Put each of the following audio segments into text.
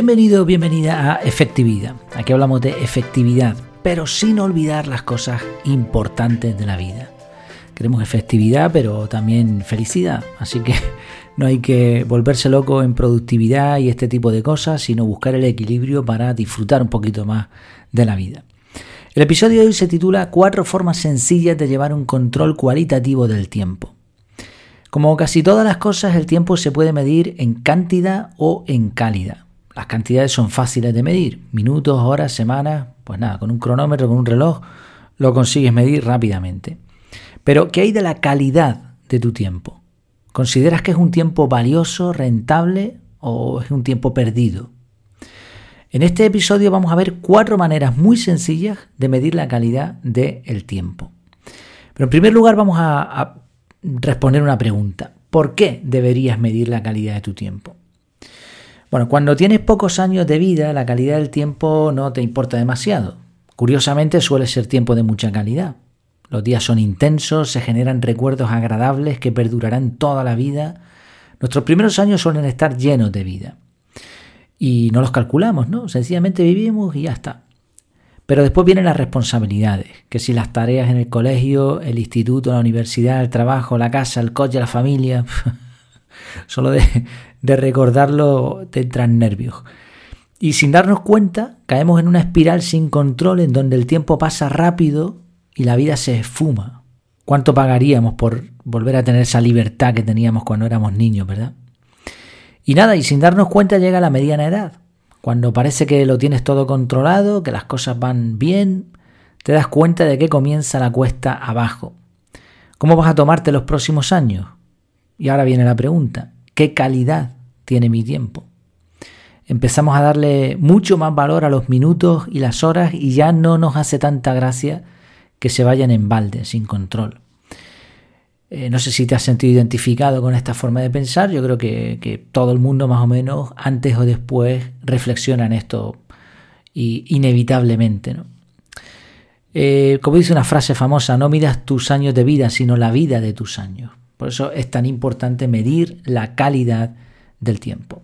Bienvenido, bienvenida a Efectividad. Aquí hablamos de efectividad, pero sin olvidar las cosas importantes de la vida. Queremos efectividad, pero también felicidad. Así que no hay que volverse loco en productividad y este tipo de cosas, sino buscar el equilibrio para disfrutar un poquito más de la vida. El episodio de hoy se titula Cuatro formas sencillas de llevar un control cualitativo del tiempo. Como casi todas las cosas, el tiempo se puede medir en cantidad o en calidad. Las cantidades son fáciles de medir, minutos, horas, semanas, pues nada, con un cronómetro, con un reloj, lo consigues medir rápidamente. Pero, ¿qué hay de la calidad de tu tiempo? ¿Consideras que es un tiempo valioso, rentable o es un tiempo perdido? En este episodio vamos a ver cuatro maneras muy sencillas de medir la calidad del tiempo. Pero en primer lugar vamos a, responder una pregunta. ¿Por qué deberías medir la calidad de tu tiempo? Bueno, cuando tienes pocos años de vida, la calidad del tiempo no te importa demasiado. Curiosamente suele ser tiempo de mucha calidad. Los días son intensos, se generan recuerdos agradables que perdurarán toda la vida. Nuestros primeros años suelen estar llenos de vida. Y no los calculamos, ¿no? Sencillamente vivimos y ya está. Pero después vienen las responsabilidades, que si las tareas en el colegio, el instituto, la universidad, el trabajo, la casa, el coche, la familia, solo de, recordarlo te entran nervios. Y sin darnos cuenta, caemos en una espiral sin control en donde el tiempo pasa rápido y la vida se esfuma. ¿Cuánto pagaríamos por volver a tener esa libertad que teníamos cuando éramos niños, verdad? Y nada, y sin darnos cuenta llega la mediana edad. Cuando parece que lo tienes todo controlado, que las cosas van bien, te das cuenta de que comienza la cuesta abajo. ¿Cómo vas a tomarte los próximos años? Y ahora viene la pregunta, ¿qué calidad tiene mi tiempo? Empezamos a darle mucho más valor a los minutos y las horas y ya no nos hace tanta gracia que se vayan en balde, sin control. Eh, no sé si te has sentido identificado con esta forma de pensar, yo creo que, todo el mundo más o menos antes o después reflexiona en esto y inevitablemente. ¿no? Eh, como dice una frase famosa, no midas tus años de vida, sino la vida de tus años. Por eso es tan importante medir la calidad del tiempo.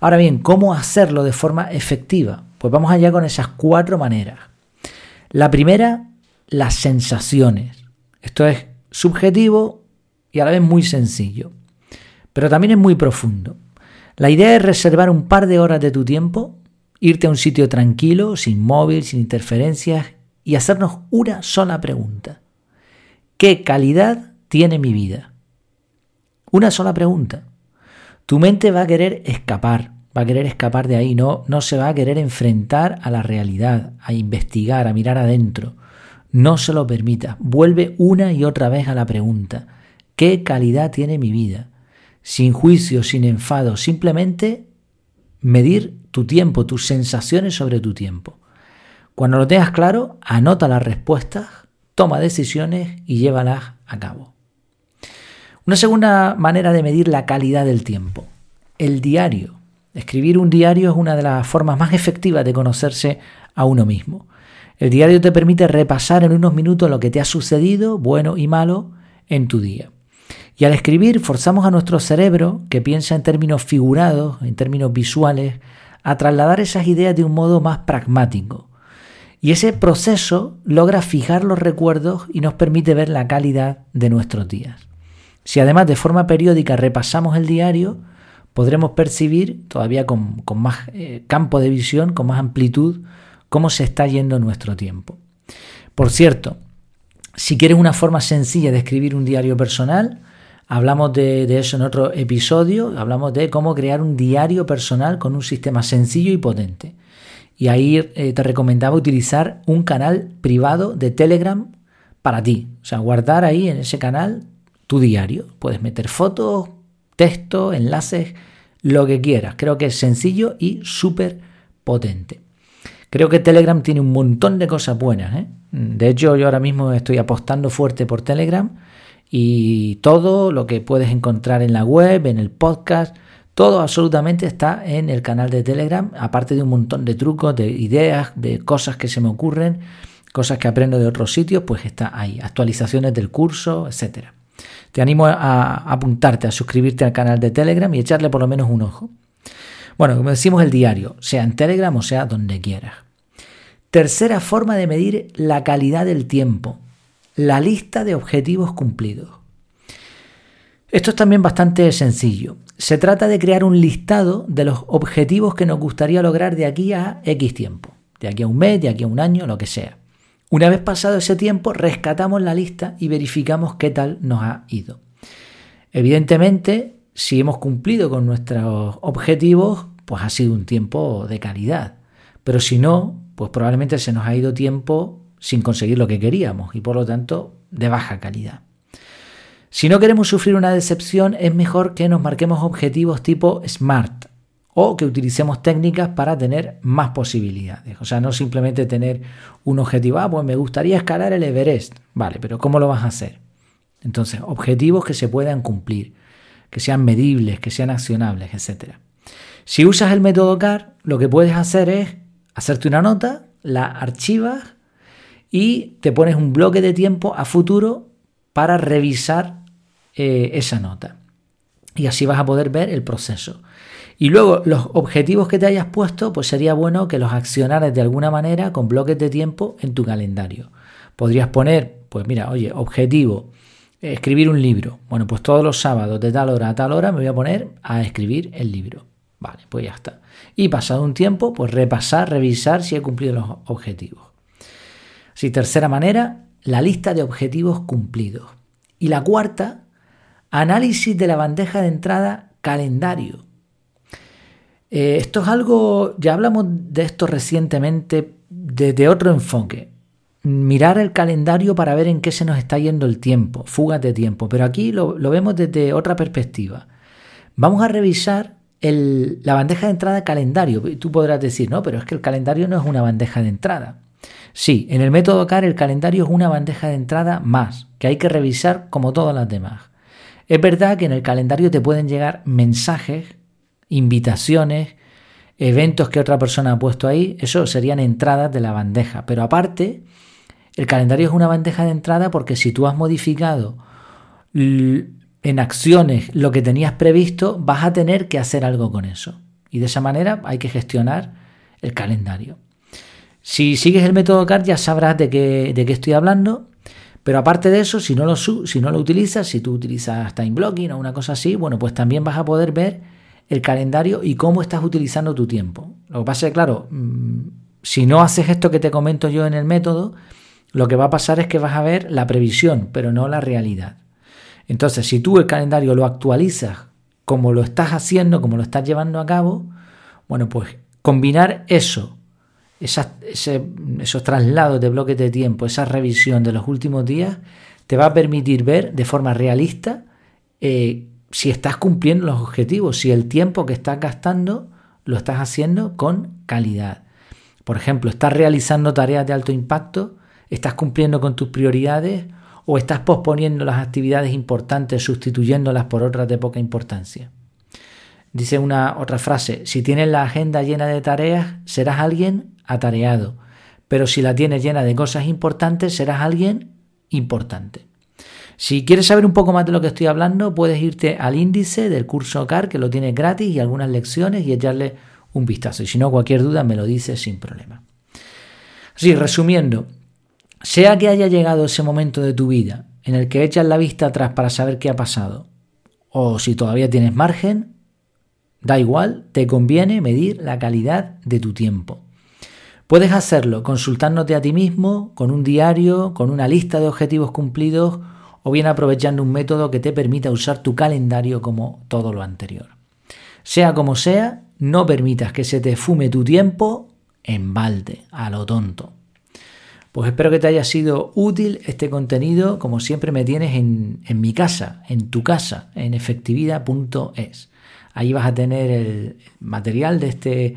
Ahora bien, ¿cómo hacerlo de forma efectiva? Pues vamos allá con esas cuatro maneras. La primera, las sensaciones. Esto es subjetivo y a la vez muy sencillo, pero también es muy profundo. La idea es reservar un par de horas de tu tiempo, irte a un sitio tranquilo, sin móvil, sin interferencias, y hacernos una sola pregunta. ¿Qué calidad tiene mi vida? Una sola pregunta. Tu mente va a querer escapar, va a querer escapar de ahí, no, no se va a querer enfrentar a la realidad, a investigar, a mirar adentro. No se lo permita. Vuelve una y otra vez a la pregunta. ¿Qué calidad tiene mi vida? Sin juicio, sin enfado, simplemente medir tu tiempo, tus sensaciones sobre tu tiempo. Cuando lo tengas claro, anota las respuestas, toma decisiones y llévalas a cabo. Una segunda manera de medir la calidad del tiempo, el diario. Escribir un diario es una de las formas más efectivas de conocerse a uno mismo. El diario te permite repasar en unos minutos lo que te ha sucedido, bueno y malo, en tu día. Y al escribir forzamos a nuestro cerebro, que piensa en términos figurados, en términos visuales, a trasladar esas ideas de un modo más pragmático. Y ese proceso logra fijar los recuerdos y nos permite ver la calidad de nuestros días. Si además de forma periódica repasamos el diario, podremos percibir todavía con, más eh, campo de visión, con más amplitud, cómo se está yendo nuestro tiempo. Por cierto, si quieres una forma sencilla de escribir un diario personal, hablamos de, eso en otro episodio, hablamos de cómo crear un diario personal con un sistema sencillo y potente. Y ahí eh, te recomendaba utilizar un canal privado de Telegram para ti. O sea, guardar ahí en ese canal tu diario. Puedes meter fotos, texto, enlaces, lo que quieras. Creo que es sencillo y súper potente. Creo que Telegram tiene un montón de cosas buenas. ¿eh? De hecho, yo ahora mismo estoy apostando fuerte por Telegram y todo lo que puedes encontrar en la web, en el podcast, todo absolutamente está en el canal de Telegram, aparte de un montón de trucos, de ideas, de cosas que se me ocurren, cosas que aprendo de otros sitios, pues está ahí, actualizaciones del curso, etcétera. Te animo a, apuntarte, a suscribirte al canal de Telegram y echarle por lo menos un ojo. Bueno, como decimos el diario, sea en Telegram o sea donde quieras. Tercera forma de medir la calidad del tiempo, la lista de objetivos cumplidos. Esto es también bastante sencillo. Se trata de crear un listado de los objetivos que nos gustaría lograr de aquí a X tiempo, de aquí a un mes, de aquí a un año, lo que sea. Una vez pasado ese tiempo, rescatamos la lista y verificamos qué tal nos ha ido. Evidentemente, si hemos cumplido con nuestros objetivos, pues ha sido un tiempo de calidad. Pero si no, pues probablemente se nos ha ido tiempo sin conseguir lo que queríamos y por lo tanto de baja calidad. Si no queremos sufrir una decepción, es mejor que nos marquemos objetivos tipo SMART o que utilicemos técnicas para tener más posibilidades. O sea, no simplemente tener un objetivo, ah, pues me gustaría escalar el Everest. Vale, pero ¿cómo lo vas a hacer? Entonces, objetivos que se puedan cumplir, que sean medibles, que sean accionables, etc. Si usas el método CAR, lo que puedes hacer es hacerte una nota, la archivas y te pones un bloque de tiempo a futuro para revisar eh, esa nota. Y así vas a poder ver el proceso. Y luego los objetivos que te hayas puesto, pues sería bueno que los accionaras de alguna manera con bloques de tiempo en tu calendario. Podrías poner, pues mira, oye, objetivo, escribir un libro. Bueno, pues todos los sábados de tal hora a tal hora me voy a poner a escribir el libro. Vale, pues ya está. Y pasado un tiempo, pues repasar, revisar si he cumplido los objetivos. Si tercera manera, la lista de objetivos cumplidos. Y la cuarta, Análisis de la bandeja de entrada, calendario. Eh, esto es algo, ya hablamos de esto recientemente desde otro enfoque. Mirar el calendario para ver en qué se nos está yendo el tiempo, fugas de tiempo, pero aquí lo, vemos desde otra perspectiva. Vamos a revisar la bandeja de entrada calendario. Tú podrás decir, no, pero es que el calendario no es una bandeja de entrada. Sí, en el método CAR el calendario es una bandeja de entrada más, que hay que revisar como todas las demás. Es verdad que en el calendario te pueden llegar mensajes, invitaciones, eventos que otra persona ha puesto ahí, eso serían entradas de la bandeja. Pero aparte, el calendario es una bandeja de entrada porque si tú has modificado en acciones lo que tenías previsto, vas a tener que hacer algo con eso. Y de esa manera hay que gestionar el calendario. Si sigues el método CAR ya sabrás de qué, de qué estoy hablando pero aparte de eso, si no lo, si no lo utilizas, si tú utilizas time blocking o una cosa así, bueno, pues también vas a poder ver el calendario y cómo estás utilizando tu tiempo. Lo que pasa es que, claro, mm, si no haces esto que te comento yo en el método, lo que va a pasar es que vas a ver la previsión, pero no la realidad. Entonces, si tú el calendario lo actualizas como lo estás haciendo, como lo estás llevando a cabo, bueno, pues combinar eso esos traslados de bloques de tiempo, esa revisión de los últimos días, te va a permitir ver de forma realista eh, si estás cumpliendo los objetivos, si el tiempo que estás gastando lo estás haciendo con calidad. Por ejemplo, estás realizando tareas de alto impacto, estás cumpliendo con tus prioridades o estás posponiendo las actividades importantes sustituyéndolas por otras de poca importancia. Dice una otra frase, si tienes la agenda llena de tareas, serás alguien atareado, pero si la tienes llena de cosas importantes, serás alguien importante. Si quieres saber un poco más de lo que estoy hablando, puedes irte al índice del curso CAR, que lo tienes gratis, y algunas lecciones y echarle un vistazo. Y si no, cualquier duda me lo dices sin problema. Sí, resumiendo, sea que haya llegado ese momento de tu vida en el que echas la vista atrás para saber qué ha pasado, o si todavía tienes margen, da igual, te conviene medir la calidad de tu tiempo. Puedes hacerlo consultándote a ti mismo, con un diario, con una lista de objetivos cumplidos o bien aprovechando un método que te permita usar tu calendario como todo lo anterior. Sea como sea, no permitas que se te fume tu tiempo en balde, a lo tonto. Pues espero que te haya sido útil este contenido, como siempre me tienes en, mi casa, en tu casa, en efectividad.es. Ahí vas a tener el material de este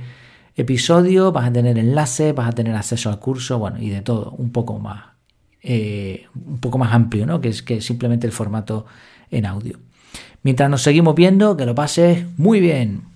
episodio, vas a tener enlaces, vas a tener acceso al curso, bueno, y de todo, un poco más, eh, un poco más amplio, ¿no? Que es que simplemente el formato en audio. Mientras nos seguimos viendo, que lo pases muy bien.